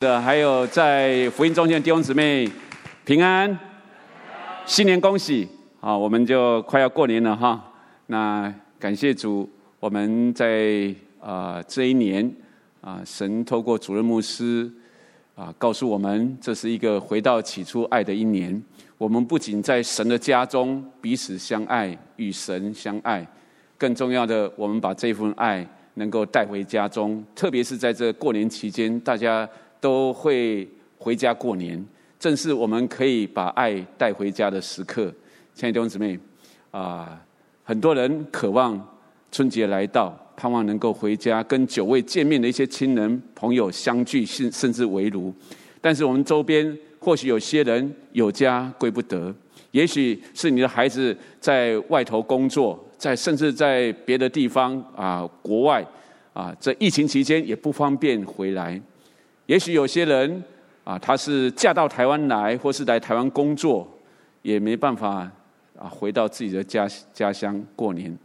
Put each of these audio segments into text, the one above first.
的，还有在福音中心的弟兄姊妹平安，新年恭喜！啊，我们就快要过年了哈。那感谢主，我们在啊这一年啊，神透过主任牧师啊，告诉我们这是一个回到起初爱的一年。我们不仅在神的家中彼此相爱，与神相爱，更重要的，我们把这份爱能够带回家中，特别是在这过年期间，大家。都会回家过年，正是我们可以把爱带回家的时刻。亲爱的弟兄姊妹，啊，很多人渴望春节来到，盼望能够回家跟久未见面的一些亲人朋友相聚，甚甚至围炉。但是我们周边或许有些人有家归不得，也许是你的孩子在外头工作，在甚至在别的地方啊，国外啊，在疫情期间也不方便回来。也许有些人啊，他是嫁到台湾来，或是来台湾工作，也没办法啊回到自己的家家乡过年。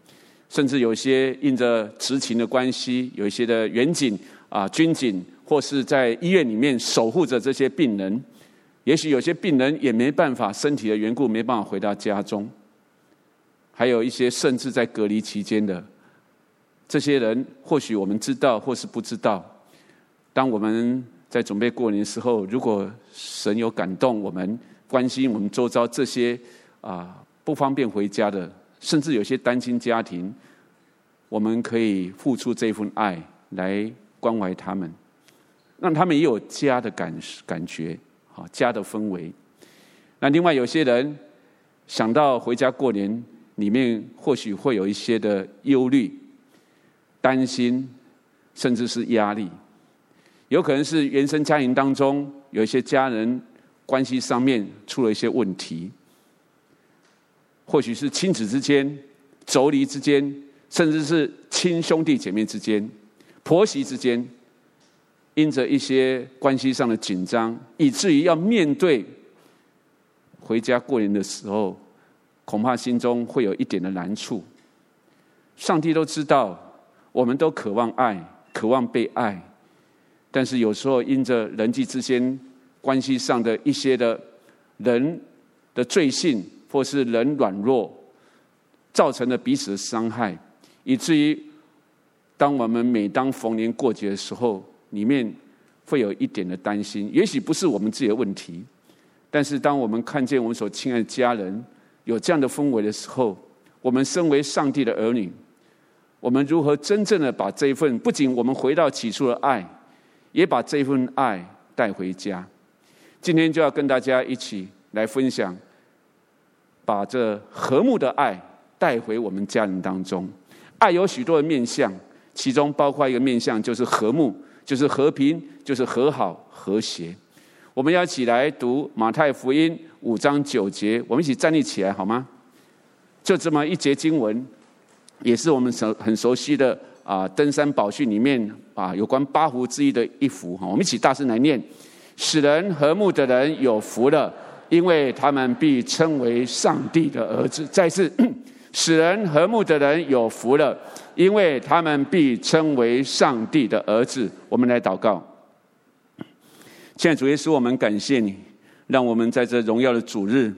甚至有些因着执勤的关系，有一些的员警啊、军警，或是在医院里面守护着这些病人。也许有些病人也没办法，身体的缘故没办法回到家中。还有一些甚至在隔离期间的这些人，或许我们知道，或是不知道。当我们在准备过年的时候，如果神有感动我们，关心我们周遭这些啊不方便回家的，甚至有些单亲家庭，我们可以付出这份爱来关怀他们，让他们也有家的感感觉，好家的氛围。那另外有些人想到回家过年，里面或许会有一些的忧虑、担心，甚至是压力。有可能是原生家庭当中有一些家人关系上面出了一些问题，或许是亲子之间、妯娌之间，甚至是亲兄弟姐妹之间、婆媳之间，因着一些关系上的紧张，以至于要面对回家过年的时候，恐怕心中会有一点的难处。上帝都知道，我们都渴望爱，渴望被爱。但是有时候因着人际之间关系上的一些的人的罪性，或是人软弱，造成了彼此的伤害，以至于当我们每当逢年过节的时候，里面会有一点的担心。也许不是我们自己的问题，但是当我们看见我们所亲爱的家人有这样的氛围的时候，我们身为上帝的儿女，我们如何真正的把这一份不仅我们回到起初的爱，也把这份爱带回家。今天就要跟大家一起来分享，把这和睦的爱带回我们家人当中。爱有许多的面相，其中包括一个面相，就是和睦，就是和平，就是和好、和谐。我们要一起来读马太福音五章九节，我们一起站立起来好吗？就这么一节经文，也是我们熟很熟悉的。啊，登山宝训里面啊，有关八福之一的一福哈，我们一起大声来念：使人和睦的人有福了，因为他们必称为上帝的儿子。再次，使人和睦的人有福了，因为他们必称为上帝的儿子。我们来祷告。现在主耶稣，我们感谢你，让我们在这荣耀的主日，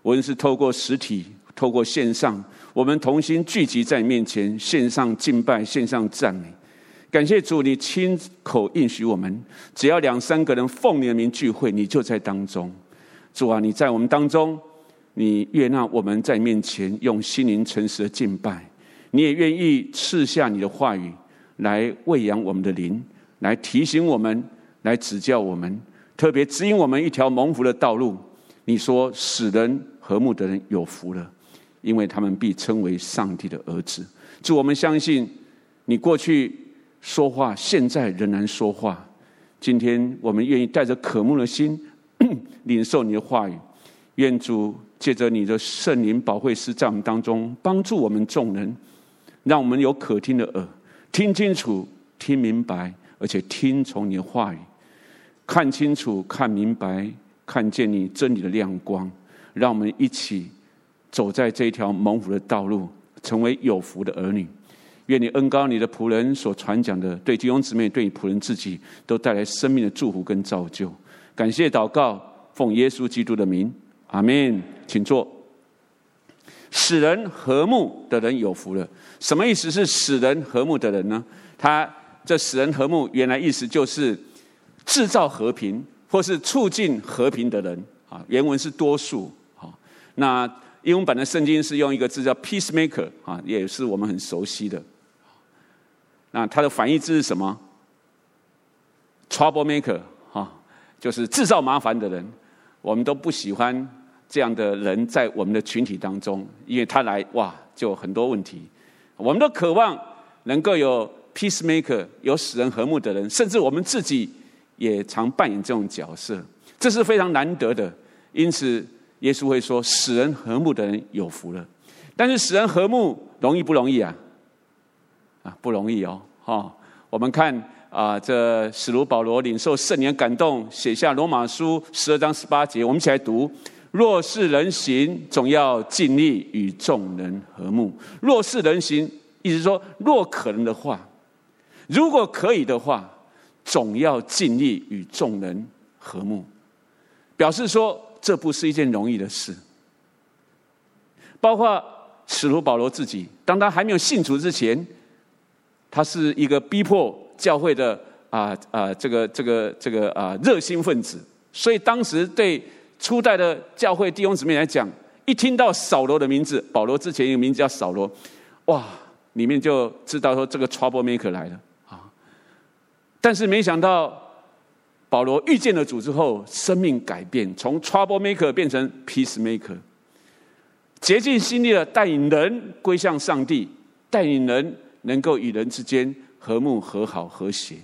无论是透过实体，透过线上。我们同心聚集在你面前，献上敬拜，献上赞美，感谢主，你亲口应许我们，只要两三个人奉你的名聚会，你就在当中。主啊，你在我们当中，你悦纳我们在面前用心灵诚实的敬拜，你也愿意赐下你的话语来喂养我们的灵，来提醒我们，来指教我们，特别指引我们一条蒙福的道路。你说，使人和睦的人有福了。因为他们必称为上帝的儿子。主，我们相信你过去说话，现在仍然说话。今天我们愿意带着渴慕的心 领受你的话语。愿主借着你的圣灵保惠师在我们当中帮助我们众人，让我们有可听的耳，听清楚、听明白，而且听从你的话语，看清楚、看明白，看见你真理的亮光。让我们一起。走在这条蒙福的道路，成为有福的儿女。愿你恩膏你的仆人所传讲的，对弟兄姊妹、对你仆人自己，都带来生命的祝福跟造就。感谢祷告，奉耶稣基督的名，阿门。请坐。使人和睦的人有福了。什么意思是使人和睦的人呢？他这使人和睦，原来意思就是制造和平，或是促进和平的人啊。原文是多数。好，那英文版的圣经是用一个字叫 peacemaker 啊，也是我们很熟悉的。那它的反义字是什么？troublemaker 哈，就是制造麻烦的人。我们都不喜欢这样的人在我们的群体当中，因为他来哇，就很多问题。我们都渴望能够有 peacemaker，有使人和睦的人，甚至我们自己也常扮演这种角色，这是非常难得的。因此，耶稣会说：“使人和睦的人有福了。”但是，使人和睦容易不容易啊？啊，不容易哦！哈，我们看啊，这使徒保罗领受圣灵感动，写下罗马书十二章十八节，我们一起来读。若是人行，总要尽力与众人和睦。若是人行，意思说，若可能的话，如果可以的话，总要尽力与众人和睦。表示说，这不是一件容易的事。包括使徒保罗自己，当他还没有信主之前，他是一个逼迫教会的啊啊，这个这个这个啊热心分子，所以当时对。初代的教会弟兄姊妹来讲，一听到扫罗的名字，保罗之前一个名字叫扫罗，哇，里面就知道说这个 trouble maker 来了啊。但是没想到，保罗遇见了主之后，生命改变，从 trouble maker 变成 peace maker，竭尽心力的带领人归向上帝，带领人能够与人之间和睦、和好、和谐。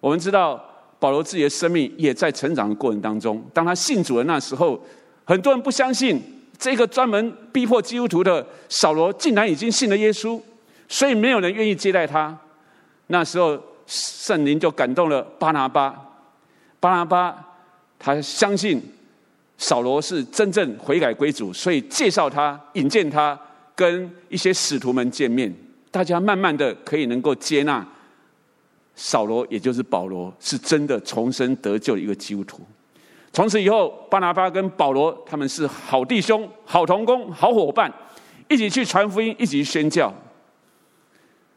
我们知道。保罗自己的生命也在成长的过程当中。当他信主的那时候，很多人不相信这个专门逼迫基督徒的扫罗竟然已经信了耶稣，所以没有人愿意接待他。那时候圣灵就感动了巴拿巴，巴拿巴他相信扫罗是真正悔改归主，所以介绍他、引荐他跟一些使徒们见面，大家慢慢的可以能够接纳。扫罗，也就是保罗，是真的重生得救的一个基督徒。从此以后，巴拿巴跟保罗他们是好弟兄、好同工、好伙伴，一起去传福音，一起宣教。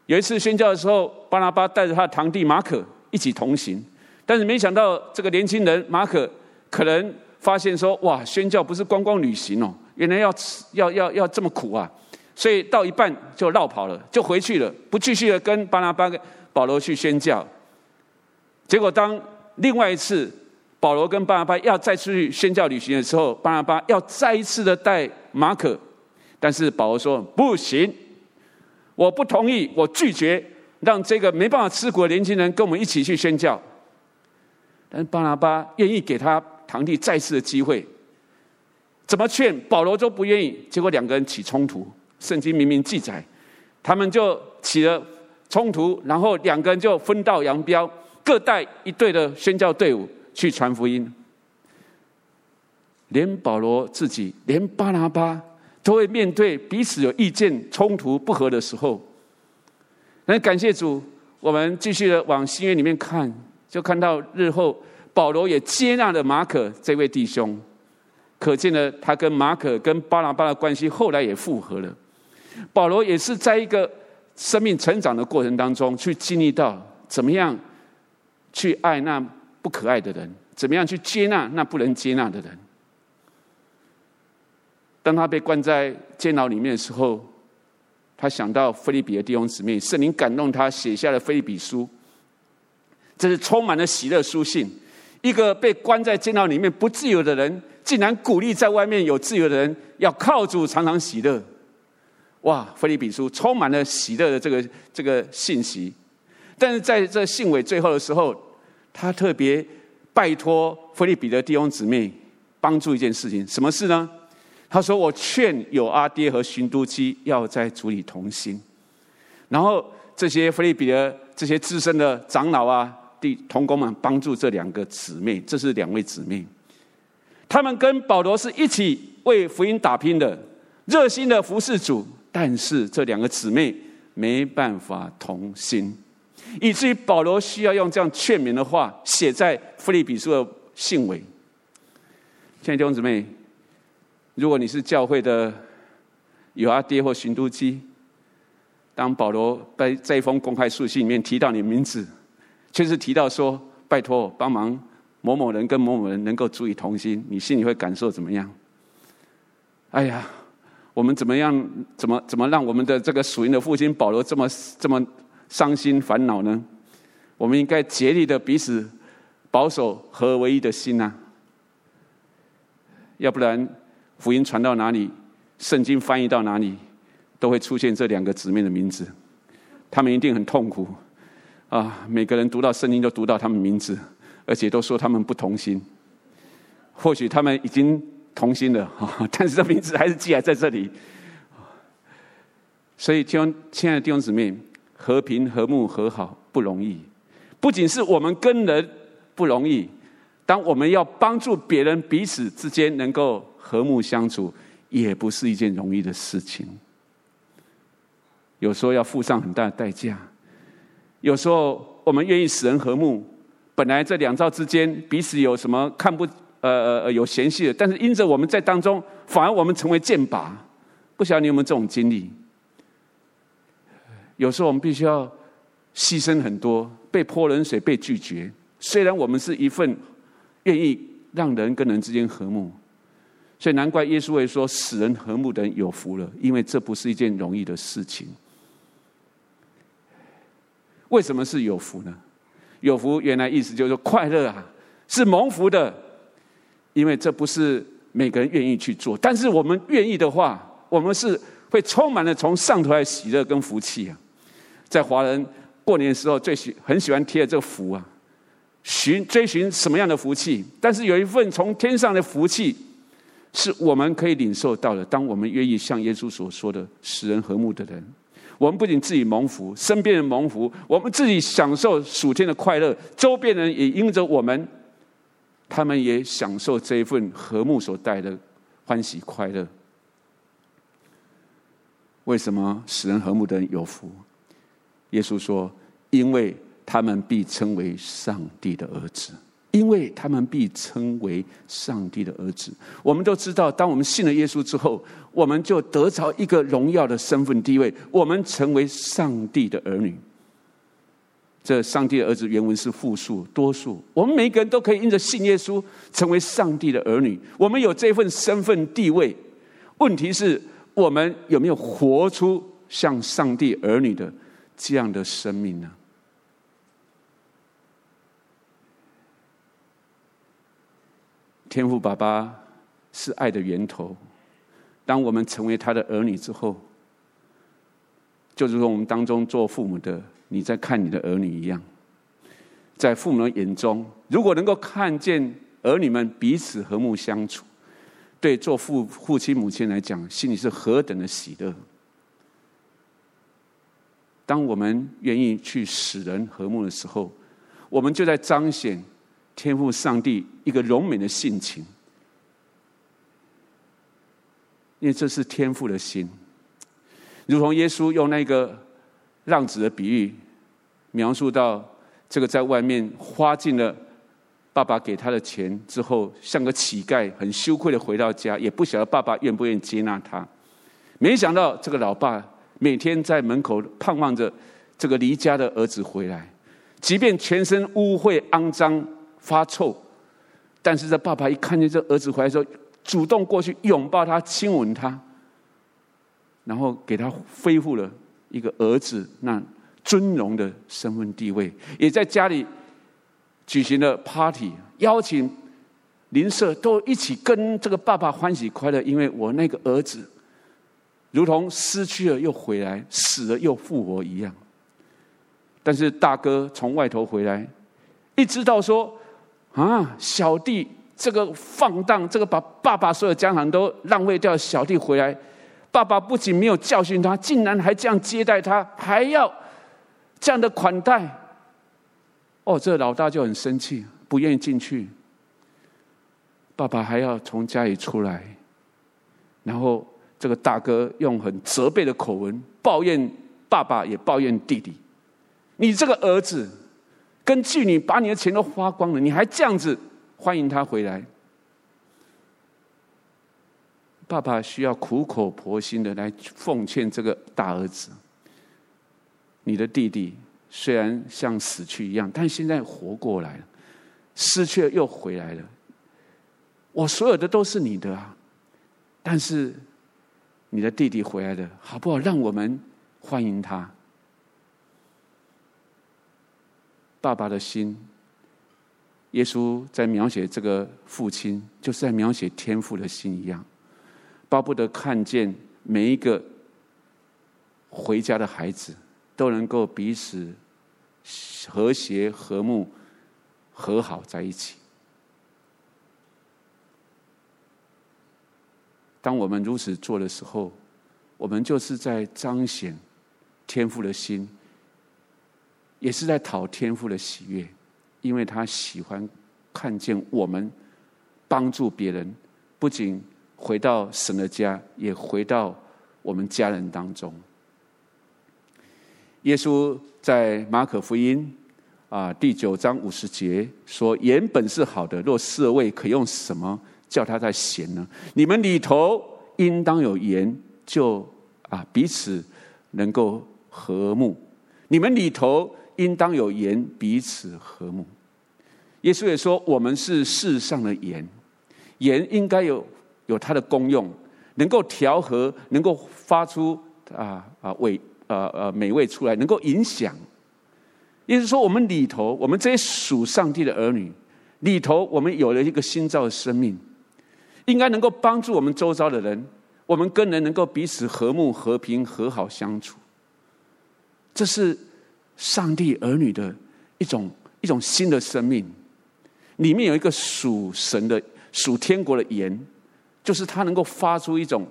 有一次宣教的时候，巴拿巴带着他的堂弟马可一起同行，但是没想到这个年轻人马可可能发现说：“哇，宣教不是观光旅行哦，原来要要要要这么苦啊！”所以到一半就绕跑了，就回去了，不继续的跟巴拿巴。保罗去宣教，结果当另外一次保罗跟巴拿巴要再出去宣教旅行的时候，巴拿巴要再一次的带马可，但是保罗说不行，我不同意，我拒绝让这个没办法吃苦的年轻人跟我们一起去宣教。但是巴拿巴愿意给他堂弟再次的机会，怎么劝保罗都不愿意，结果两个人起冲突。圣经明明记载，他们就起了。冲突，然后两个人就分道扬镳，各带一队的宣教队伍去传福音。连保罗自己，连巴拿巴都会面对彼此有意见冲突不合的时候。那感谢主，我们继续的往新约里面看，就看到日后保罗也接纳了马可这位弟兄，可见呢他跟马可跟巴拿巴的关系后来也复合了。保罗也是在一个。生命成长的过程当中，去经历到怎么样去爱那不可爱的人，怎么样去接纳那不能接纳的人。当他被关在监牢里面的时候，他想到腓利比的弟兄姊妹，圣灵感动他写下了腓利比书，这是充满了喜乐书信。一个被关在监牢里面不自由的人，竟然鼓励在外面有自由的人，要靠主常常喜乐。哇，腓利比书充满了喜乐的这个这个信息，但是在这信尾最后的时候，他特别拜托腓利比的弟兄姊妹帮助一件事情，什么事呢？他说：“我劝有阿爹和循都基要在主里同心。”然后这些腓利比的这些资深的长老啊、弟同工们帮助这两个姊妹，这是两位姊妹，他们跟保罗是一起为福音打拼的，热心的服侍主。但是这两个姊妹没办法同心，以至于保罗需要用这样劝勉的话写在腓利比书的信尾。亲爱的弟兄姊妹，如果你是教会的有阿爹或寻都基，当保罗在这一封公开书信里面提到你名字，却是提到说：“拜托帮忙某某人跟某某人能够足以同心”，你心里会感受怎么样？哎呀！我们怎么样？怎么怎么让我们的这个属灵的父亲保罗这么这么伤心烦恼呢？我们应该竭力的彼此保守合而为一的心呐，要不然福音传到哪里，圣经翻译到哪里，都会出现这两个姊妹的名字，他们一定很痛苦啊！每个人读到圣经都读到他们名字，而且都说他们不同心，或许他们已经。同心了，但是这名字还是记还在这里。所以，亲亲爱的弟兄姊妹，和平、和睦、和好不容易。不仅是我们跟人不容易，当我们要帮助别人，彼此之间能够和睦相处，也不是一件容易的事情。有时候要付上很大的代价。有时候我们愿意使人和睦，本来这两造之间彼此有什么看不。呃呃有嫌隙的，但是因着我们在当中，反而我们成为箭靶。不晓得你有没有这种经历？有时候我们必须要牺牲很多，被泼冷水，被拒绝。虽然我们是一份愿意让人跟人之间和睦，所以难怪耶稣会说：“使人和睦的人有福了。”因为这不是一件容易的事情。为什么是有福呢？有福原来意思就是快乐啊，是蒙福的。因为这不是每个人愿意去做，但是我们愿意的话，我们是会充满了从上头来喜乐跟福气啊。在华人过年的时候，最喜很喜欢贴这个福啊，寻追寻什么样的福气？但是有一份从天上的福气，是我们可以领受到的。当我们愿意像耶稣所说的，使人和睦的人，我们不仅自己蒙福，身边人蒙福，我们自己享受属天的快乐，周边人也因着我们。他们也享受这一份和睦所带来的欢喜快乐。为什么使人和睦的人有福？耶稣说：“因为他们必称为上帝的儿子。因为他们必称为上帝的儿子。”我们都知道，当我们信了耶稣之后，我们就得着一个荣耀的身份地位，我们成为上帝的儿女。这上帝的儿子原文是复数多数，我们每一个人都可以因着信耶稣成为上帝的儿女，我们有这份身份地位。问题是我们有没有活出像上帝儿女的这样的生命呢？天父爸爸是爱的源头，当我们成为他的儿女之后，就如同我们当中做父母的。你在看你的儿女一样，在父母的眼中，如果能够看见儿女们彼此和睦相处，对做父父亲母亲来讲，心里是何等的喜乐。当我们愿意去使人和睦的时候，我们就在彰显天父上帝一个荣美的性情，因为这是天父的心，如同耶稣用那个。浪子的比喻，描述到这个在外面花尽了爸爸给他的钱之后，像个乞丐，很羞愧的回到家，也不晓得爸爸愿不愿意接纳他。没想到这个老爸每天在门口盼望着这个离家的儿子回来，即便全身污秽肮脏发臭，但是这爸爸一看见这儿子回来的时候，主动过去拥抱他，亲吻他，然后给他恢复了。一个儿子那尊荣的身份地位，也在家里举行了 party，邀请邻舍都一起跟这个爸爸欢喜快乐，因为我那个儿子如同失去了又回来，死了又复活一样。但是大哥从外头回来，一知道说啊，小弟这个放荡，这个把爸爸所有家产都浪费掉，小弟回来。爸爸不仅没有教训他，竟然还这样接待他，还要这样的款待。哦，这老大就很生气，不愿意进去。爸爸还要从家里出来，然后这个大哥用很责备的口吻抱怨爸爸也抱怨弟弟：“你这个儿子，跟妓女把你的钱都花光了，你还这样子欢迎他回来？”爸爸需要苦口婆心的来奉劝这个大儿子：“你的弟弟虽然像死去一样，但现在活过来了，失去了又回来了。我所有的都是你的啊，但是你的弟弟回来了，好不好？让我们欢迎他。”爸爸的心，耶稣在描写这个父亲，就是在描写天父的心一样。巴不得看见每一个回家的孩子都能够彼此和谐、和睦、和好在一起。当我们如此做的时候，我们就是在彰显天父的心，也是在讨天父的喜悦，因为他喜欢看见我们帮助别人，不仅。回到神的家，也回到我们家人当中。耶稣在马可福音啊第九章五十节说：“盐本是好的，若失了味，可用什么叫它再咸呢？你们里头应当有盐，就啊彼此能够和睦。你们里头应当有盐，彼此和睦。”耶稣也说：“我们是世上的盐，盐应该有。”有它的功用，能够调和，能够发出啊啊味呃呃美味出来，能够影响。意思是说，我们里头，我们这些属上帝的儿女里头，我们有了一个新造的生命，应该能够帮助我们周遭的人，我们跟人能够彼此和睦、和平、和好相处。这是上帝儿女的一种一种新的生命，里面有一个属神的、属天国的盐。就是它能够发出一种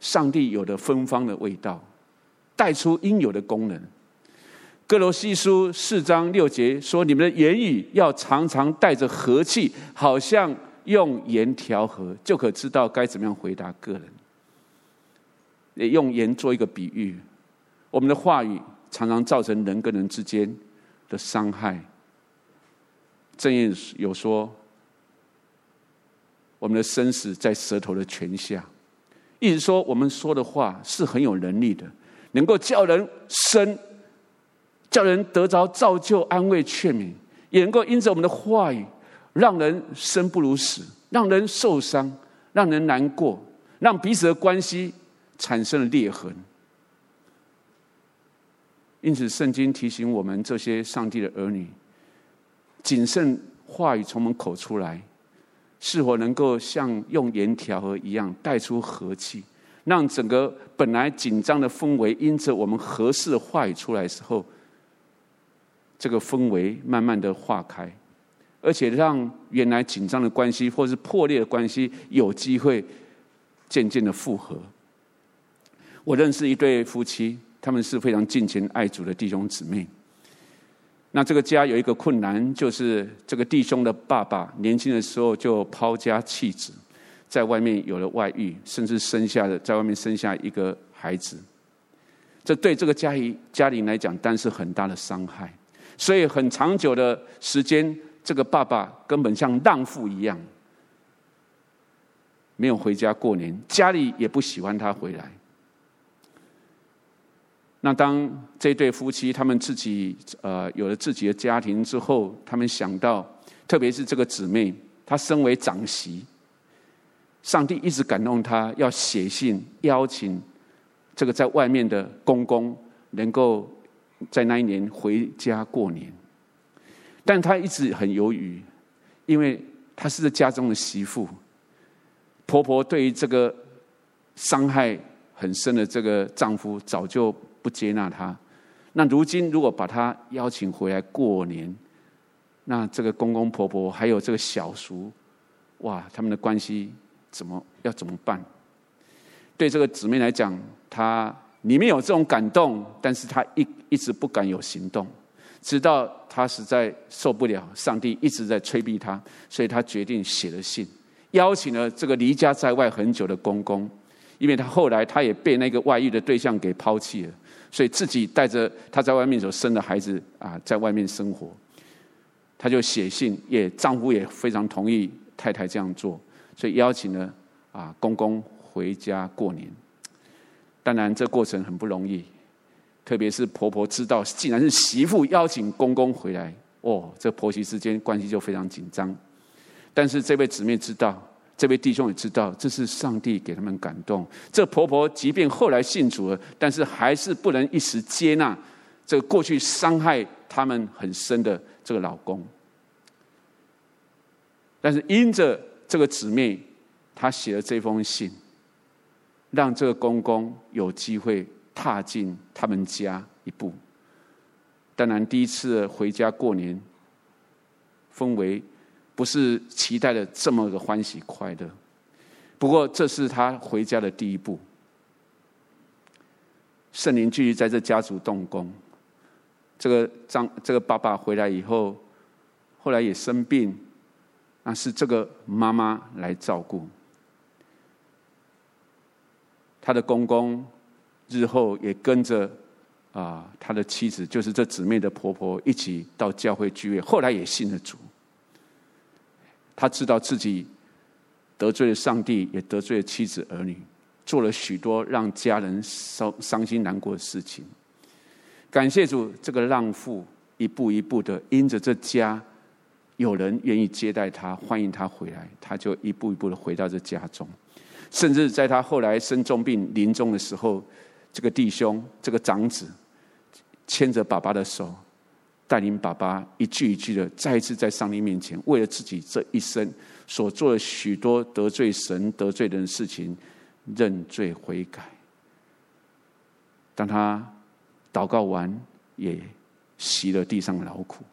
上帝有的芬芳的味道，带出应有的功能。歌罗西书四章六节说：“你们的言语要常常带着和气，好像用盐调和，就可知道该怎么样回答个人。”也用盐做一个比喻，我们的话语常常造成人跟人之间的伤害。正言有说。我们的生死在舌头的权下，意思说，我们说的话是很有能力的，能够叫人生，叫人得着造就、安慰、劝勉，也能够因着我们的话语，让人生不如死，让人受伤，让人难过，让彼此的关系产生了裂痕。因此，圣经提醒我们这些上帝的儿女，谨慎话语从我们口出来。是否能够像用盐调和一样带出和气，让整个本来紧张的氛围，因着我们合适的话语出来的时候，这个氛围慢慢的化开，而且让原来紧张的关系或是破裂的关系有机会渐渐的复合。我认识一对夫妻，他们是非常敬虔爱主的弟兄姊妹。那这个家有一个困难，就是这个弟兄的爸爸年轻的时候就抛家弃子，在外面有了外遇，甚至生下了在外面生下一个孩子。这对这个家里家庭来讲，但是很大的伤害。所以很长久的时间，这个爸爸根本像浪妇一样，没有回家过年，家里也不喜欢他回来。那当这对夫妻他们自己呃有了自己的家庭之后，他们想到，特别是这个姊妹，她身为长媳，上帝一直感动她要写信邀请这个在外面的公公能够在那一年回家过年，但她一直很犹豫，因为她是家中的媳妇，婆婆对于这个伤害很深的这个丈夫早就。不接纳他，那如今如果把他邀请回来过年，那这个公公婆婆还有这个小叔，哇，他们的关系怎么要怎么办？对这个姊妹来讲，她里面有这种感动，但是她一一直不敢有行动，直到她实在受不了，上帝一直在催逼她，所以她决定写了信，邀请了这个离家在外很久的公公，因为她后来她也被那个外遇的对象给抛弃了。所以自己带着他在外面所生的孩子啊，在外面生活。他就写信，也丈夫也非常同意太太这样做，所以邀请了啊公公回家过年。当然，这过程很不容易，特别是婆婆知道竟然是媳妇邀请公公回来，哦，这婆媳之间关系就非常紧张。但是这位姊妹知道，这位弟兄也知道，这是上帝给他们感动。这婆婆即便后来信主了，但是还是不能一时接纳这个过去伤害他们很深的这个老公。但是因着这个姊妹，她写了这封信，让这个公公有机会踏进他们家一步。当然，第一次回家过年，氛围不是期待的这么的欢喜快乐。不过，这是他回家的第一步。圣灵继续在这家族动工。这个张，这个爸爸回来以后，后来也生病。那是这个妈妈来照顾，他的公公日后也跟着啊，他的妻子就是这姊妹的婆婆一起到教会聚会，后来也信了主。他知道自己得罪了上帝，也得罪了妻子儿女，做了许多让家人伤伤心难过的事情。感谢主，这个浪妇一步一步的因着这家。有人愿意接待他，欢迎他回来，他就一步一步的回到这家中。甚至在他后来生重病临终的时候，这个弟兄，这个长子，牵着爸爸的手，带领爸爸一句一句的再一次在上帝面前，为了自己这一生所做的许多得罪神、得罪人的事情，认罪悔改。当他祷告完，也洗了地上的劳苦。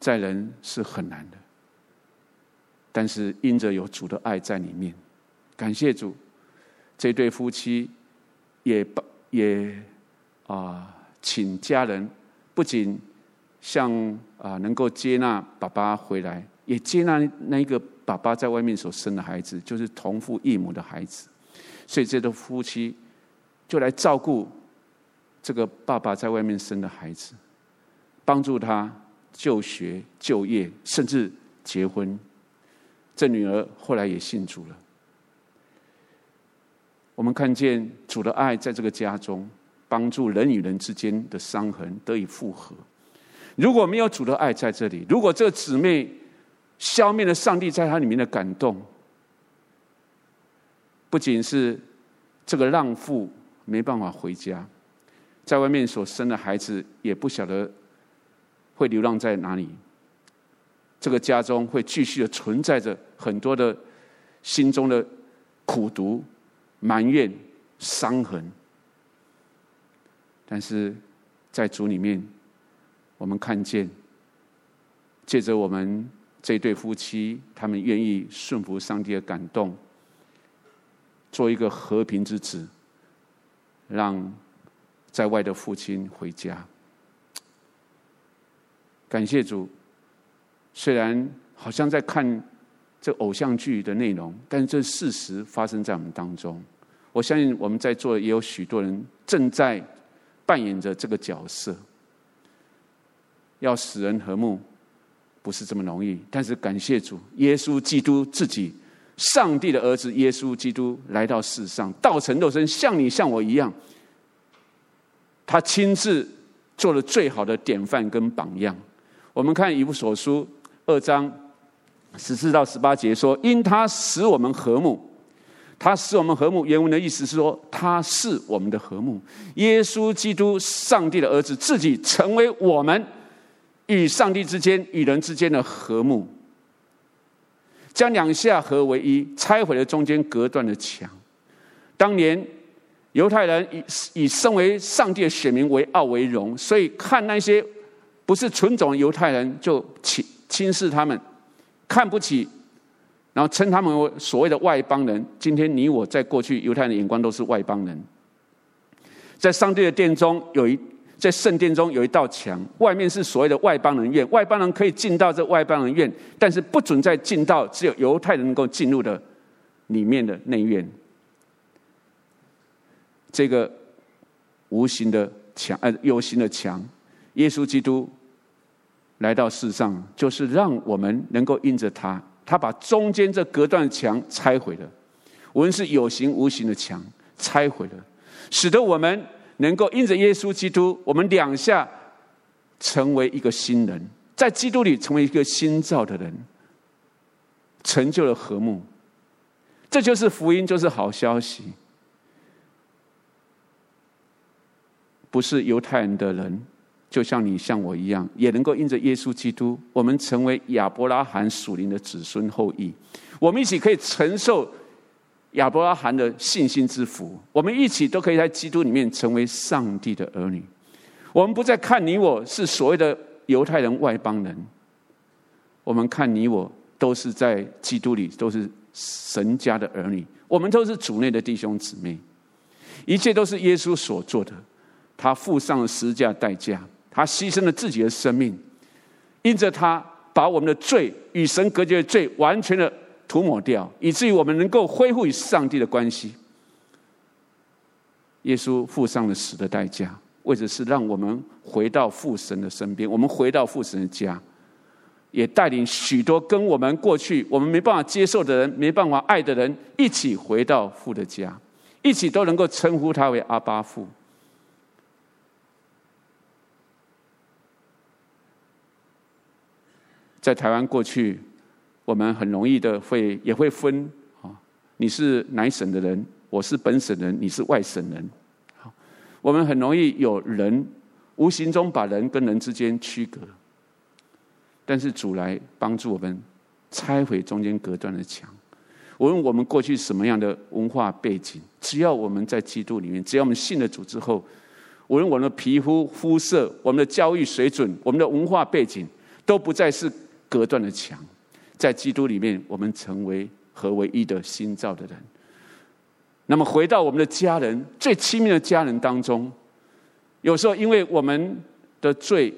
在人是很难的，但是因着有主的爱在里面，感谢主，这对夫妻也把也啊，请家人不仅像啊能够接纳爸爸回来，也接纳那个爸爸在外面所生的孩子，就是同父异母的孩子，所以这对夫妻就来照顾这个爸爸在外面生的孩子，帮助他。就学、就业，甚至结婚。这女儿后来也信主了。我们看见主的爱在这个家中，帮助人与人之间的伤痕得以复合。如果没有主的爱在这里，如果这个姊妹消灭了上帝在她里面的感动，不仅是这个浪妇没办法回家，在外面所生的孩子也不晓得。会流浪在哪里？这个家中会继续的存在着很多的心中的苦毒、埋怨、伤痕。但是在主里面，我们看见，借着我们这对夫妻，他们愿意顺服上帝的感动，做一个和平之子，让在外的父亲回家。感谢主，虽然好像在看这偶像剧的内容，但是这事实发生在我们当中。我相信我们在座也有许多人正在扮演着这个角色。要使人和睦，不是这么容易。但是感谢主，耶稣基督自己，上帝的儿子耶稣基督来到世上，道成肉身，像你像我一样，他亲自做了最好的典范跟榜样。我们看以弗所书二章十四到十八节说：“因他使我们和睦，他是我们和睦。”原文的意思是说，他是我们的和睦。耶稣基督，上帝的儿子，自己成为我们与上帝之间、与人之间的和睦，将两下合为一，拆毁了中间隔断的墙。当年犹太人以以身为上帝的选民为傲为荣，所以看那些。不是纯种犹太人就轻轻视他们，看不起，然后称他们为所谓的外邦人。今天你我在过去犹太人的眼光都是外邦人。在上帝的殿中有一，在圣殿中有一道墙，外面是所谓的外邦人院，外邦人可以进到这外邦人院，但是不准再进到只有犹太人能够进入的里面的内院。这个无形的墙，呃，有形的墙，耶稣基督来到世上，就是让我们能够因着他，他把中间这隔断墙拆毁了，无论是有形无形的墙拆毁了，使得我们能够因着耶稣基督，我们两下成为一个新人，在基督里成为一个新造的人，成就了和睦。这就是福音，就是好消息。不是犹太人的人，就像你像我一样，也能够因着耶稣基督，我们成为亚伯拉罕属灵的子孙后裔。我们一起可以承受亚伯拉罕的信心之福。我们一起都可以在基督里面成为上帝的儿女。我们不再看你我是所谓的犹太人、外邦人，我们看你我都是在基督里，都是。神家的儿女，我们都是主内的弟兄姊妹，一切都是耶稣所做的。他付上了十架代价，他牺牲了自己的生命，因着他把我们的罪与神隔绝的罪完全的涂抹掉，以至于我们能够恢复与上帝的关系。耶稣付上了死的代价，为的是让我们回到父神的身边，我们回到父神的家。也带领许多跟我们过去我们没办法接受的人、没办法爱的人，一起回到父的家，一起都能够称呼他为阿爸父。在台湾过去，我们很容易的会也会分啊，你是哪省的人，我是本省人，你是外省人。我们很容易有人无形中把人跟人之间区隔。但是主来帮助我们拆毁中间隔断的墙。无论我们过去什么样的文化背景，只要我们在基督里面，只要我们信了主之后，无论我们的皮肤肤色、我们的教育水准、我们的文化背景，都不再是隔断的墙。在基督里面，我们成为合为一的新造的人。那么回到我们的家人，最亲密的家人当中，有时候因为我们的罪。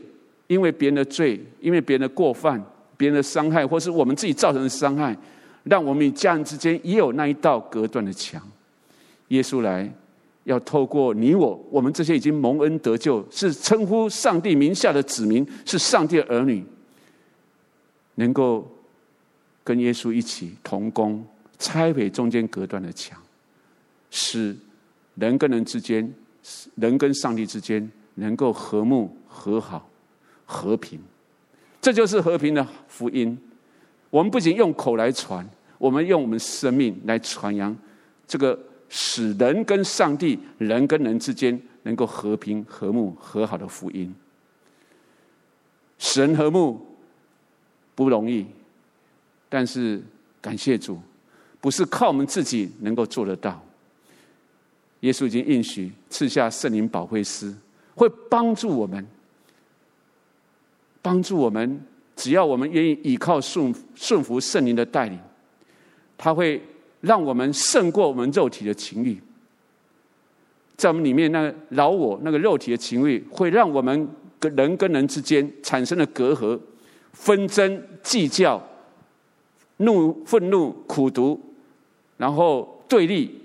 因为别人的罪，因为别人的过犯，别人的伤害，或是我们自己造成的伤害，让我们与家人之间也有那一道隔断的墙。耶稣来，要透过你我，我们这些已经蒙恩得救，是称呼上帝名下的子民，是上帝的儿女，能够跟耶稣一起同工，拆毁中间隔断的墙，使人跟人之间，人跟上帝之间能够和睦和好。和平，这就是和平的福音。我们不仅用口来传，我们用我们生命来传扬这个使人跟上帝、人跟人之间能够和平、和睦、和好的福音。使人和睦不容易，但是感谢主，不是靠我们自己能够做得到。耶稣已经应许赐下圣灵保惠师，会帮助我们。帮助我们，只要我们愿意依靠顺顺服圣灵的带领，他会让我们胜过我们肉体的情欲。在我们里面，那个老我那个肉体的情欲，会让我们跟人跟人之间产生了隔阂、纷争、计较、怒、愤怒、苦毒，然后对立。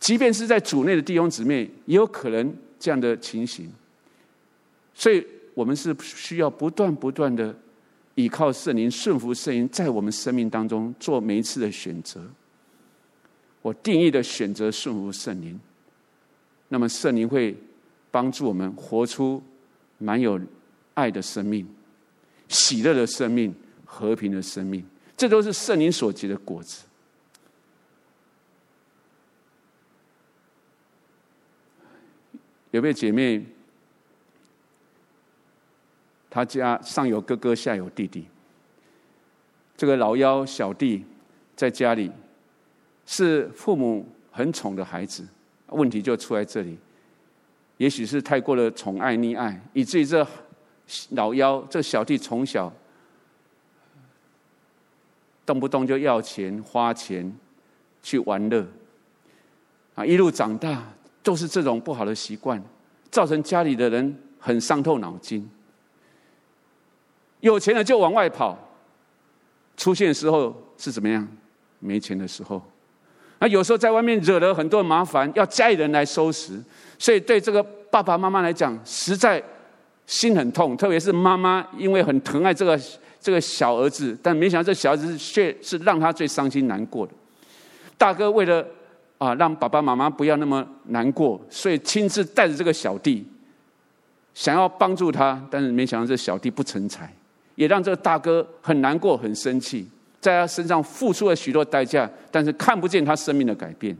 即便是在主内的弟兄姊妹，也有可能这样的情形。所以。我们是需要不断不断的依靠圣灵、顺服圣灵，在我们生命当中做每一次的选择。我定义的选择顺服圣灵，那么圣灵会帮助我们活出蛮有爱的生命、喜乐的生命、和平的生命，这都是圣灵所结的果子。有没有姐妹？他家上有哥哥，下有弟弟。这个老幺小弟在家里是父母很宠的孩子，问题就出在这里。也许是太过的宠爱溺爱，以至于这老幺这小弟从小动不动就要钱花钱去玩乐，啊，一路长大都是这种不好的习惯，造成家里的人很伤透脑筋。有钱了就往外跑，出现的时候是怎么样？没钱的时候，那，有时候在外面惹了很多麻烦，要家里人来收拾，所以对这个爸爸妈妈来讲，实在心很痛。特别是妈妈，因为很疼爱这个这个小儿子，但没想到这小儿子却是让他最伤心难过的。大哥为了啊让爸爸妈妈不要那么难过，所以亲自带着这个小弟，想要帮助他，但是没想到这小弟不成才，也让这个大哥很难过、很生气。在他身上付出了许多代价，但是看不见他生命的改变。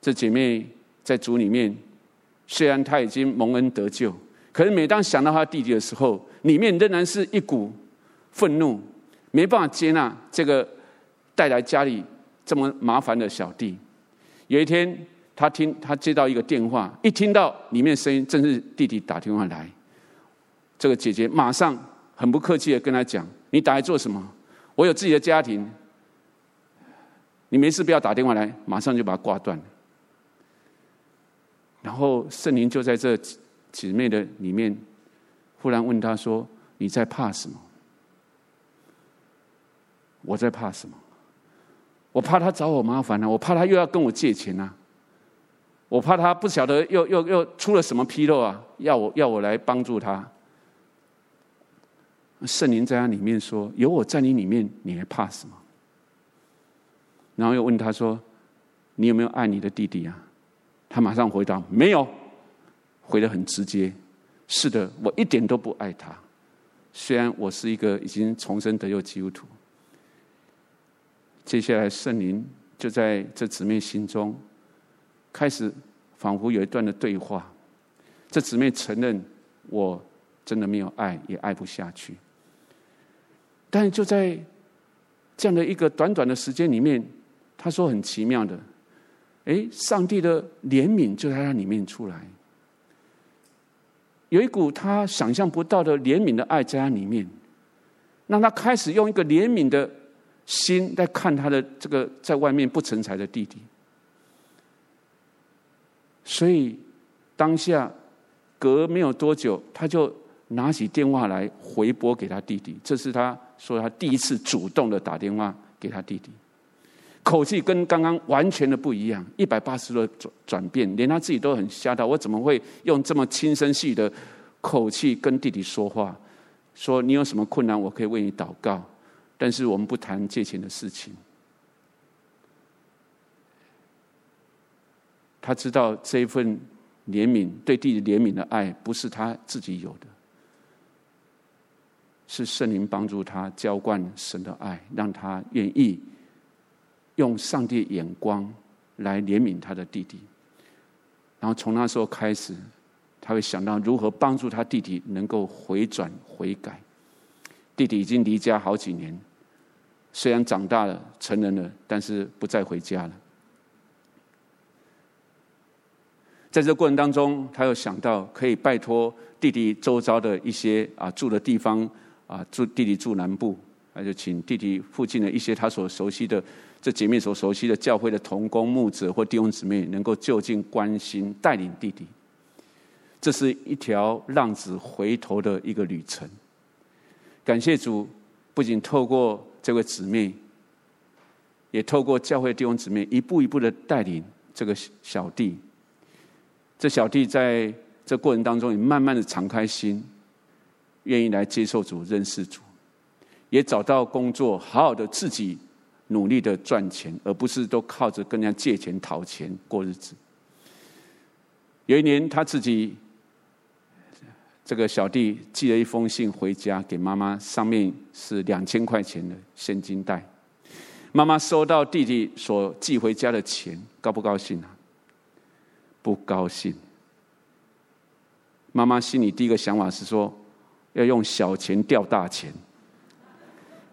这姐妹在主里面，虽然他已经蒙恩得救，可是每当想到他弟弟的时候，里面仍然是一股愤怒，没办法接纳这个带来家里这么麻烦的小弟。有一天，他听他接到一个电话，一听到里面声音，正是弟弟打电话来。这个姐姐马上很不客气的跟他讲。你打来做什么？我有自己的家庭。你没事不要打电话来，马上就把它挂断。然后圣灵就在这姊妹的里面，忽然问他说：“你在怕什么？”我在怕什么？我怕他找我麻烦呢、啊，我怕他又要跟我借钱啊，我怕他不晓得又又又出了什么纰漏啊，要我要我来帮助他。圣灵在他里面说：“有我在你里面，你还怕什么？”然后又问他说：“你有没有爱你的弟弟啊？”他马上回答：“没有。”回得很直接：“是的，我一点都不爱他。虽然我是一个已经重生得救基督徒。”接下来，圣灵就在这姊妹心中开始仿佛有一段的对话。这姊妹承认：“我真的没有爱，也爱不下去。”但就在这样的一个短短的时间里面，他说很奇妙的，哎，上帝的怜悯就在他里面出来，有一股他想象不到的怜悯的爱在他里面，让他开始用一个怜悯的心来看他的这个在外面不成才的弟弟，所以当下隔没有多久，他就拿起电话来回拨给他弟弟，这是他。说他第一次主动的打电话给他弟弟，口气跟刚刚完全的不一样，一百八十度转转变，连他自己都很吓到。我怎么会用这么轻声细语的口气跟弟弟说话？说你有什么困难，我可以为你祷告，但是我们不谈借钱的事情。他知道这一份怜悯，对弟弟怜悯的爱，不是他自己有的。是圣灵帮助他浇灌神的爱，让他愿意用上帝眼光来怜悯他的弟弟。然后从那时候开始，他会想到如何帮助他弟弟能够回转悔改。弟弟已经离家好几年，虽然长大了成人了，但是不再回家了。在这过程当中，他又想到可以拜托弟弟周遭的一些啊住的地方。啊，住弟弟住南部，那就请弟弟附近的一些他所熟悉的这姐妹所熟悉的教会的同工牧者或弟兄姊妹，能够就近关心带领弟弟。这是一条浪子回头的一个旅程。感谢主，不仅透过这位姊妹，也透过教会弟兄姊妹一步一步的带领这个小弟。这小弟在这过程当中也慢慢的敞开心。愿意来接受主、认识主，也找到工作，好好的自己努力的赚钱，而不是都靠着跟人家借钱讨钱过日子。有一年，他自己这个小弟寄了一封信回家给妈妈，上面是两千块钱的现金袋。妈妈收到弟弟所寄回家的钱，高不高兴啊？不高兴。妈妈心里第一个想法是说，要用小钱钓大钱，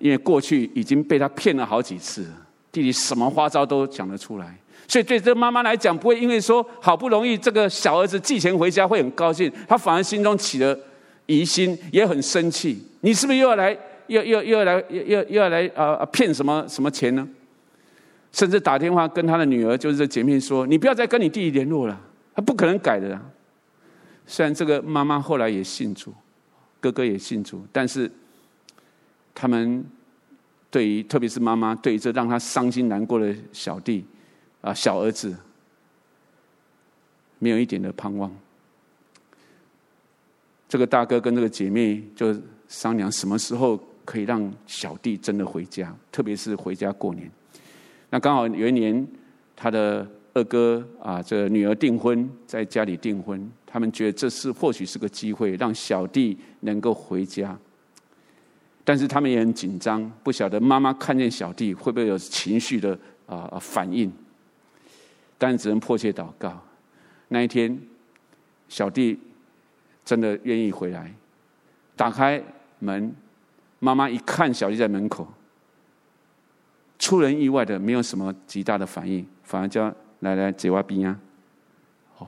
因为过去已经被他骗了好几次，弟弟什么花招都讲得出来，所以对这妈妈来讲，不会因为说好不容易这个小儿子寄钱回家会很高兴，他反而心中起了疑心，也很生气。你是不是又要来，又又又要来，又又又要来啊骗什么什么钱呢？甚至打电话跟他的女儿，就是这姐妹说：“你不要再跟你弟弟联络了，他不可能改的。”虽然这个妈妈后来也信主。哥哥也信主，但是他们对于特别是妈妈，对于这让他伤心难过的小弟啊小儿子，没有一点的盼望。这个大哥跟这个姐妹就商量什么时候可以让小弟真的回家，特别是回家过年。那刚好有一年，他的二哥啊，这个女儿订婚，在家里订婚，他们觉得这是或许是个机会，让小弟能够回家。但是他们也很紧张，不晓得妈妈看见小弟会不会有情绪的啊反应，但只能迫切祷告。那一天，小弟真的愿意回来，打开门，妈妈一看小弟在门口，出人意外的没有什么极大的反应，反而叫来来坐我边啊，哦，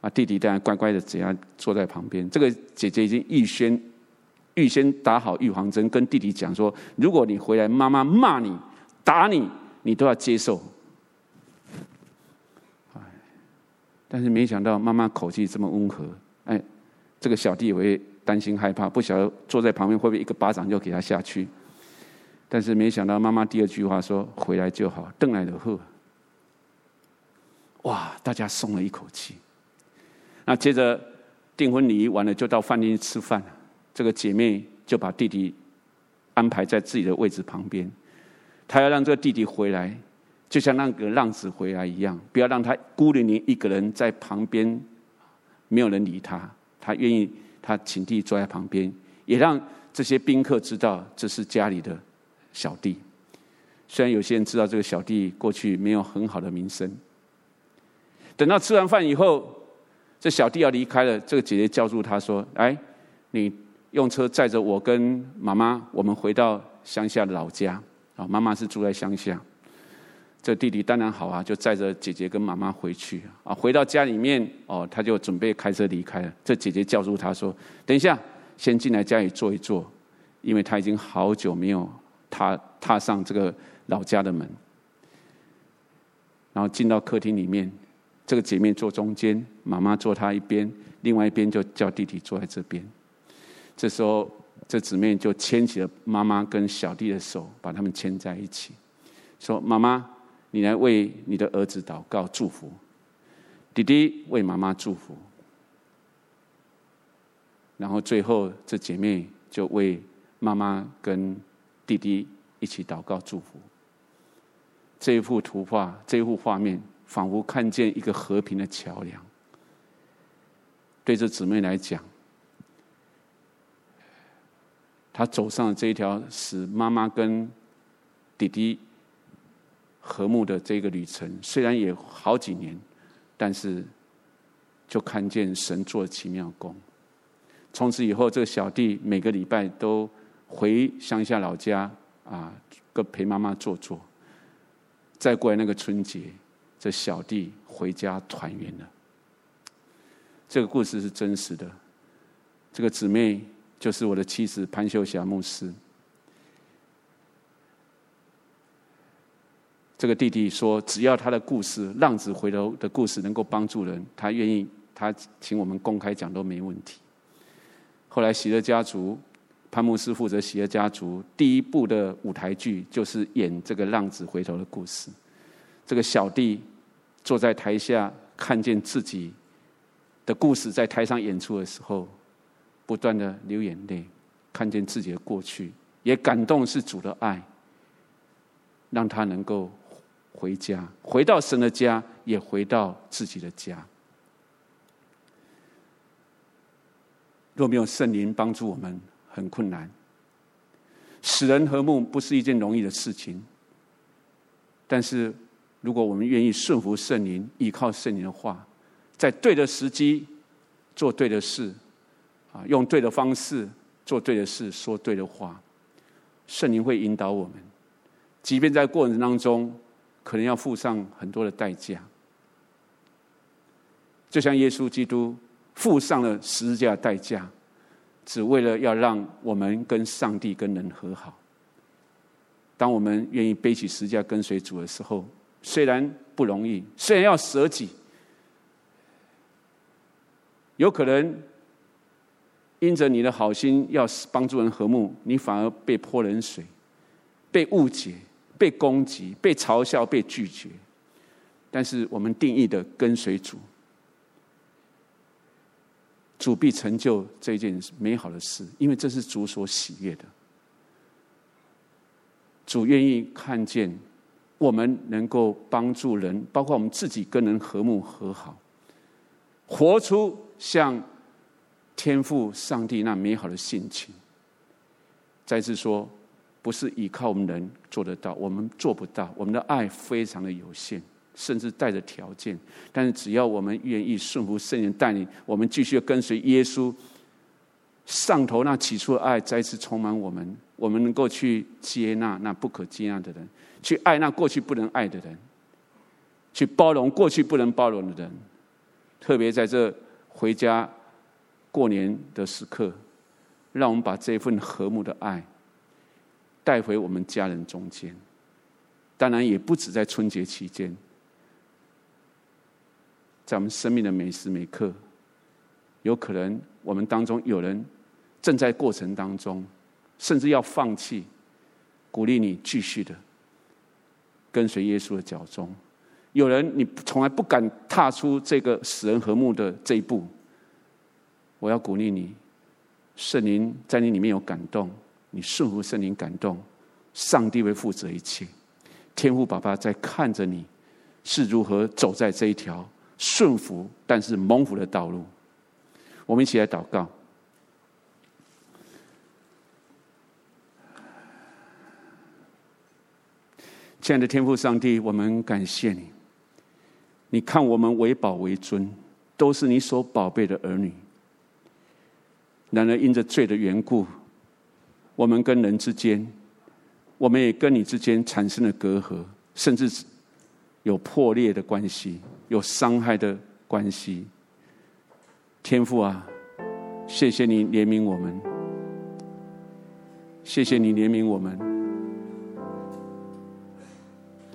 啊弟弟当然乖乖的这样坐在旁边。这个姐姐已经预先。预先打好预防针，跟弟弟讲说：如果你回来，妈妈骂你、打你，你都要接受。但是没想到妈妈口气这么温和，哎，这个小弟也会担心害怕，不晓得坐在旁边会不会一个巴掌就给他下去。但是没想到妈妈第二句话说：回来就好，邓来的贺。哇，大家松了一口气。那接着订婚礼完了，就到饭店去吃饭。这个姐妹就把弟弟安排在自己的位置旁边，她要让这个弟弟回来，就像那个浪子回来一样，不要让他孤零零一个人在旁边，没有人理他。她愿意，她请弟弟坐在旁边，也让这些宾客知道这是家里的小弟。虽然有些人知道这个小弟过去没有很好的名声，等到吃完饭以后，这小弟要离开了，这个姐姐叫住他说：“哎，你。”用车载着我跟妈妈，我们回到乡下老家。啊，妈妈是住在乡下。这弟弟当然好啊，就载着姐姐跟妈妈回去。啊，回到家里面，哦，他就准备开车离开了。这姐姐叫住他说：“等一下，先进来家里坐一坐，因为他已经好久没有踏踏上这个老家的门。”然后进到客厅里面，这个姐妹坐中间，妈妈坐她一边，另外一边就叫弟弟坐在这边。这时候，这姊妹就牵起了妈妈跟小弟的手，把他们牵在一起，说：“妈妈，你来为你的儿子祷告祝福；弟弟为妈妈祝福。”然后最后，这姐妹就为妈妈跟弟弟一起祷告祝福。这一幅图画，这一幅画面，仿佛看见一个和平的桥梁。对这姊妹来讲，他走上了这一条使妈妈跟弟弟和睦的这个旅程，虽然也好几年，但是就看见神做奇妙工。从此以后，这个小弟每个礼拜都回乡下老家啊，跟陪妈妈坐坐。再过来那个春节，这小弟回家团圆了。这个故事是真实的，这个姊妹。就是我的妻子潘秀霞牧师。这个弟弟说：“只要他的故事‘浪子回头’的故事能够帮助人，他愿意，他请我们公开讲都没问题。”后来喜乐家族潘牧师负责喜乐家族第一部的舞台剧，就是演这个浪子回头的故事。这个小弟坐在台下，看见自己的故事在台上演出的时候。不断的流眼泪，看见自己的过去，也感动是主的爱，让他能够回家，回到神的家，也回到自己的家。若没有圣灵帮助我们，很困难。使人和睦不是一件容易的事情，但是如果我们愿意顺服圣灵，依靠圣灵的话，在对的时机做对的事。啊，用对的方式做对的事，说对的话，圣灵会引导我们。即便在过程当中，可能要付上很多的代价，就像耶稣基督付上了十字架的代价，只为了要让我们跟上帝、跟人和好。当我们愿意背起十字架跟随主的时候，虽然不容易，虽然要舍己，有可能。因着你的好心要帮助人和睦，你反而被泼冷水。被误解、被攻击、被嘲笑、被拒绝。但是我们定义的跟随主，主必成就这件美好的事，因为这是主所喜悦的。主愿意看见我们能够帮助人，包括我们自己跟人和睦和好，活出像天赋上帝那美好的性情。再次说，不是依靠我们人做得到，我们做不到，我们的爱非常的有限，甚至带着条件。但是只要我们愿意顺服圣灵带领，我们继续跟随耶稣，上头那起初的爱再次充满我们。我们能够去接纳那不可接纳的人，去爱那过去不能爱的人，去包容过去不能包容的人。特别在这回家过年的时刻，让我们把这份和睦的爱带回我们家人中间。当然，也不止在春节期间，在我们生命的每时每刻，有可能我们当中有人正在过程当中。甚至要放弃，鼓励你继续的跟随耶稣的脚踪。有人你从来不敢踏出这个使人和睦的这一步，我要鼓励你，圣灵在你里面有感动，你顺服圣灵感动，上帝会负责一切。天父爸爸在看着你是如何走在这一条顺服但是蒙福的道路。我们一起来祷告。亲爱的天父上帝，我们感谢你。你看我们为宝为尊，都是你所宝贝的儿女。然而因着罪的缘故，我们跟人之间，我们也跟你之间产生了隔阂，甚至有破裂的关系，有伤害的关系。天父啊，谢谢你怜悯我们，谢谢你怜悯我们。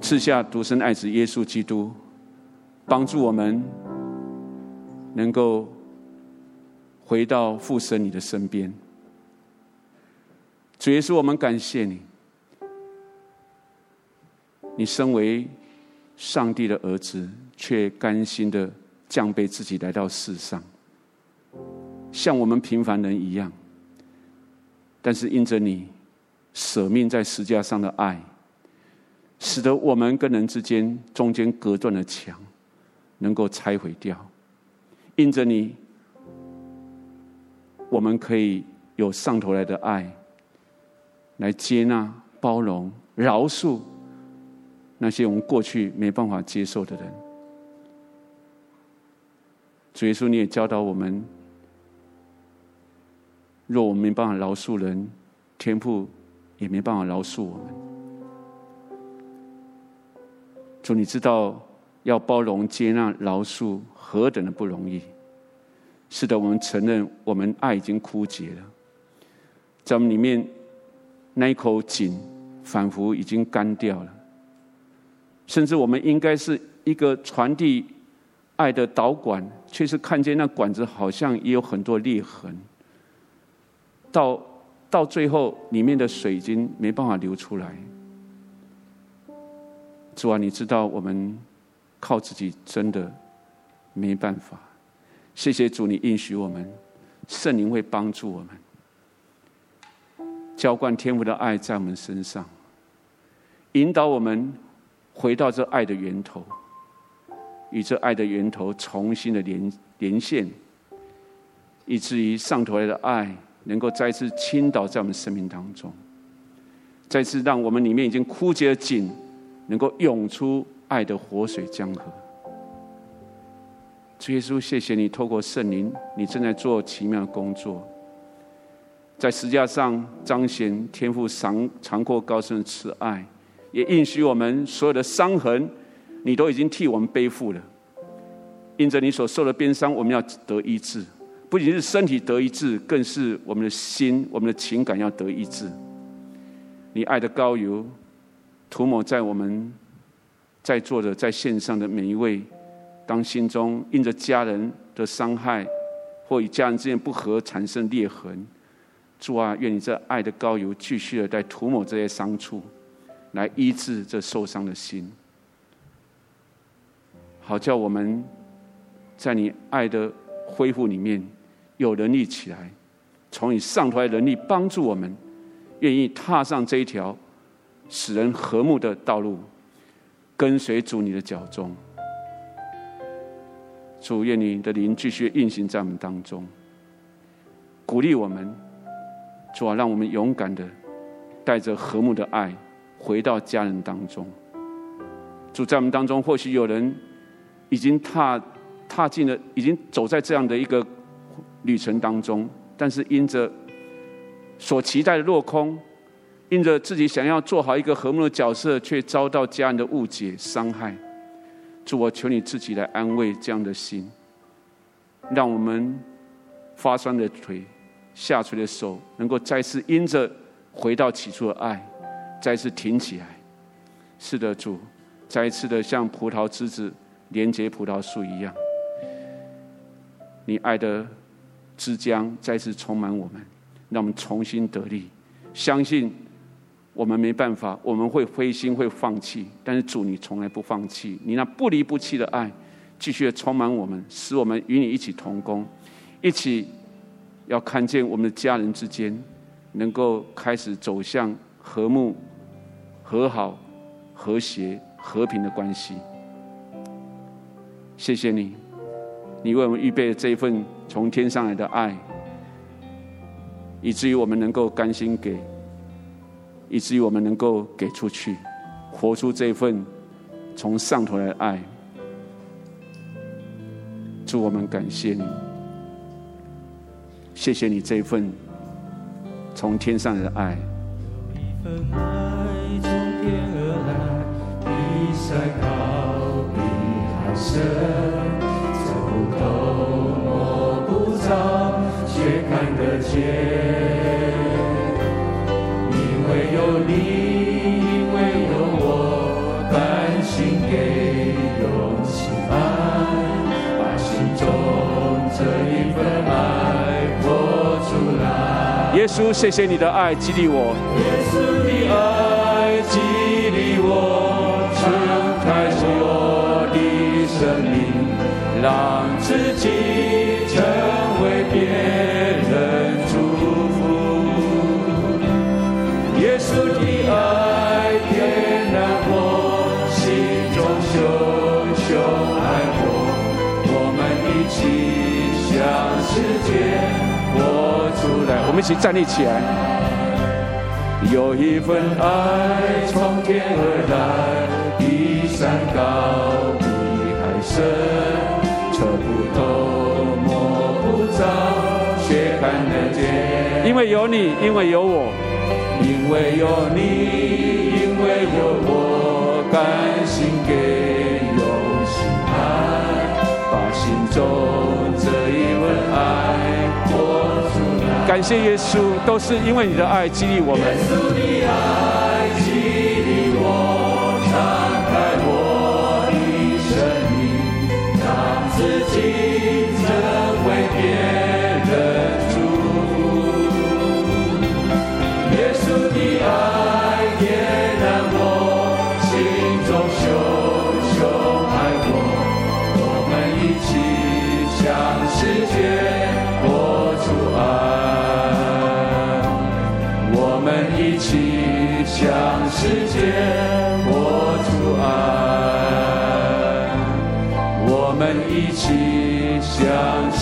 赐下独生爱子耶稣基督，帮助我们能够回到父神你的身边。主耶稣，我们感谢你，你身为上帝的儿子，却甘心的降卑自己来到世上，像我们平凡人一样。但是因着你舍命在十架上的爱。使得我们跟人之间中间隔断的墙能够拆毁掉，因着你，我们可以有上头来的爱，来接纳、包容、饶恕那些我们过去没办法接受的人。主耶稣，你也教导我们：若我们没办法饶恕人，天父也没办法饶恕我们。主，你知道要包容、接纳、饶恕何等的不容易。是的，我们承认我们爱已经枯竭了，在我们里面那一口井仿佛已经干掉了。甚至我们应该是一个传递爱的导管，却是看见那管子好像也有很多裂痕。到到最后，里面的水已经没办法流出来。主啊，你知道我们靠自己真的没办法。谢谢主，你应许我们，圣灵会帮助我们，浇灌天父的爱在我们身上，引导我们回到这爱的源头，与这爱的源头重新的连连线，以至于上头来的爱能够再次倾倒在我们生命当中，再次让我们里面已经枯竭的井。能够涌出爱的活水江河，主耶稣，谢谢你透过圣灵，你正在做奇妙的工作，在十架上彰显天父长长阔高深的慈爱，也应许我们所有的伤痕，你都已经替我们背负了。因着你所受的鞭伤，我们要得医治，不仅是身体得医治，更是我们的心、我们的情感要得医治。你爱的膏油。涂抹在我们在座的、在线上的每一位，当心中因着家人的伤害或与家人之间不和产生裂痕，主啊，愿你这爱的膏油继续的在涂抹这些伤处，来医治这受伤的心，好叫我们在你爱的恢复里面有能力起来，从你上头来的能力帮助我们，愿意踏上这一条使人和睦的道路，跟随主你的脚踪。主，愿你的灵继续运行在我们当中，鼓励我们，主啊，让我们勇敢的带着和睦的爱。回到家人当中，主在我们当中，或许有人已经踏踏进了，已经走在这样的一个旅程当中，但是因着所期待的落空，因着自己想要做好一个和睦的角色，却遭到家人的误解伤害。主，我求你自己来安慰这样的心，让我们发酸的腿、下垂的手，能够再次因着回到起初的爱。再次挺起来，是的，主，再一次的像葡萄枝子连接葡萄树一样，你爱的枝浆再次充满我们，让我们重新得力。相信我们没办法，我们会灰心，会放弃，但是主，你从来不放弃，你那不离不弃的爱，继续的充满我们，使我们与你一起同工，一起要看见我们的家人之间能够开始走向和睦。和好、和谐、和平的关系。谢谢你，你为我们预备了这一份从天上来的爱，以至于我们能够甘心给，以至于我们能够给出去，活出这一份从上头来的爱。祝我们感谢你，谢谢你这一份从天上来的爱。一份爱从天而来，比山高比海深，走不透摸不着，却看得见。耶稣，谢谢你的爱激励我。耶稣的爱激励我敞开我的生命。让自己们一起站立起来，有一份爱从天而来，比山高，比海深。测不透，摸不着，却看得见。因为有你，因为有我，因为有你，因为有我，甘心给，心中这一份爱活出来。感谢耶稣，都是因为你的爱激励我们。耶稣的爱激励我，敞开我的生命，让。自己成为别人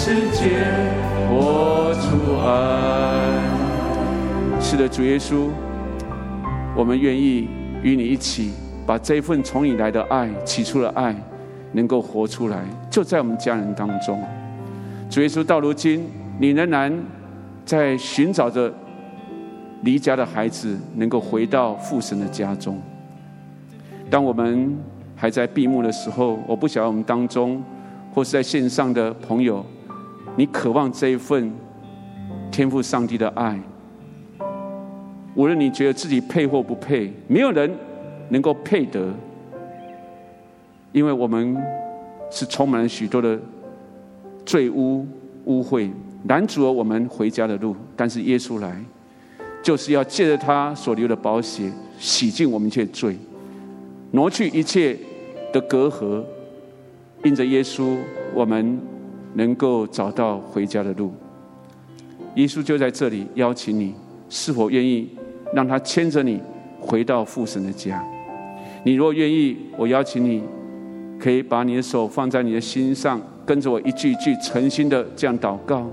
世界活出爱。是的，主耶稣，我们愿意与你一起，把这份从你来的爱、起初的爱，能够活出来，就在我们家人当中。主耶稣，到如今，你仍然在寻找着离家的孩子，能够回到父神的家中。当我们还在闭幕的时候，我不晓得我们当中或是在线上的朋友，你渴望这一份天父上帝的爱。无论你觉得自己配或不配，没有人能够配得，因为我们是充满了许多的罪污污秽，拦阻了我们回家的路。但是耶稣来，就是要借着他所流的宝血，洗净我们一切罪，挪去一切的隔阂。因着耶稣，我们能够找到回家的路。耶稣就在这里邀请你，是否愿意让他牵着你回到父神的家？你若愿意，我邀请你，可以把你的手放在你的心上，跟着我一句一句诚心的这样祷告。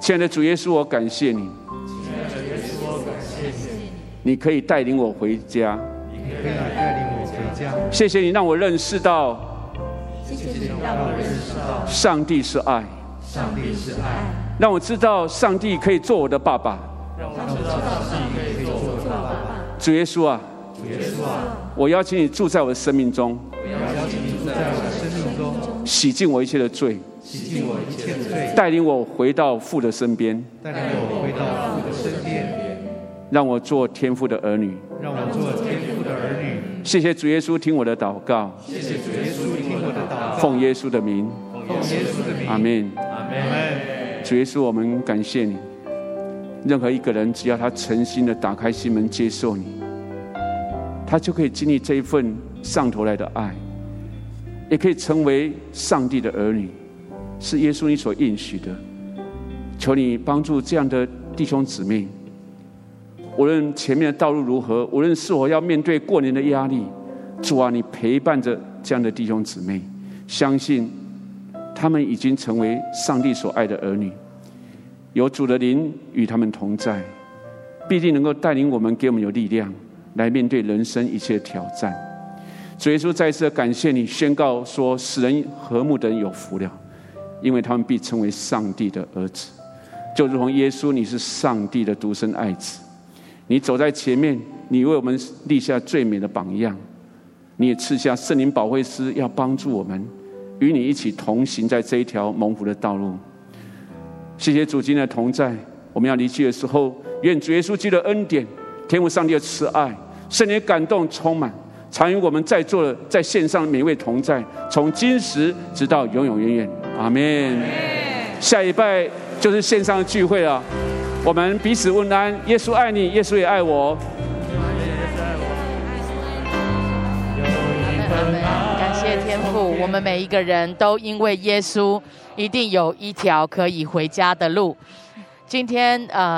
亲爱的主耶稣，我感谢你。亲爱的耶稣，我感谢你。你可以带领我回家。你可以带领我回家。谢谢你让我认识到。谢谢你让我认识到。上帝是爱。上帝是爱。让我知道上帝可以做我的爸爸。让我知道上帝可以做我的爸爸。主耶稣啊。主耶稣啊。我邀请你住在我的生命中，我邀请你住在我的生命中，洗净我一切的罪，洗净我一切的罪，带领我回到父的身边，带领我回到父的身边，让我做天父的儿女，让我做。谢谢主耶稣听我的祷告，谢谢主耶稣听我的祷告，奉耶稣的名，奉耶稣的名，阿门，阿门。主耶稣，我们感谢你。任何一个人，只要他诚心的打开心门接受你。他就可以经历这一份上头来的爱，也可以成为上帝的儿女，是耶稣你所应许的。求你帮助这样的弟兄姊妹，无论前面的道路如何，无论是否要面对过年的压力，主啊，你陪伴着这样的弟兄姊妹，相信他们已经成为上帝所爱的儿女，有主的灵与他们同在，必定能够带领我们，给我们有力量。来面对人生一切挑战，主耶稣再次感谢你，宣告说：使人和睦的人有福了，因为他们必称为上帝的儿子。就如同耶稣，你是上帝的独生爱子，你走在前面，你为我们立下最美的榜样，你也赐下圣灵保惠师，要帮助我们，与你一起同行在这一条蒙福的道路。谢谢主今天的同在，我们要离去的时候，愿主耶稣基督的恩典、天父上帝的慈爱。圣灵感动充满，常与我们在座的在线上每位同在，从今时直到永永远远。阿门。下一拜就是线上的聚会了，我们彼此问安。耶稣爱你，耶稣也爱我。感谢天父，我们每一个人都因为耶稣，一定有一条可以回家的路。今天呃。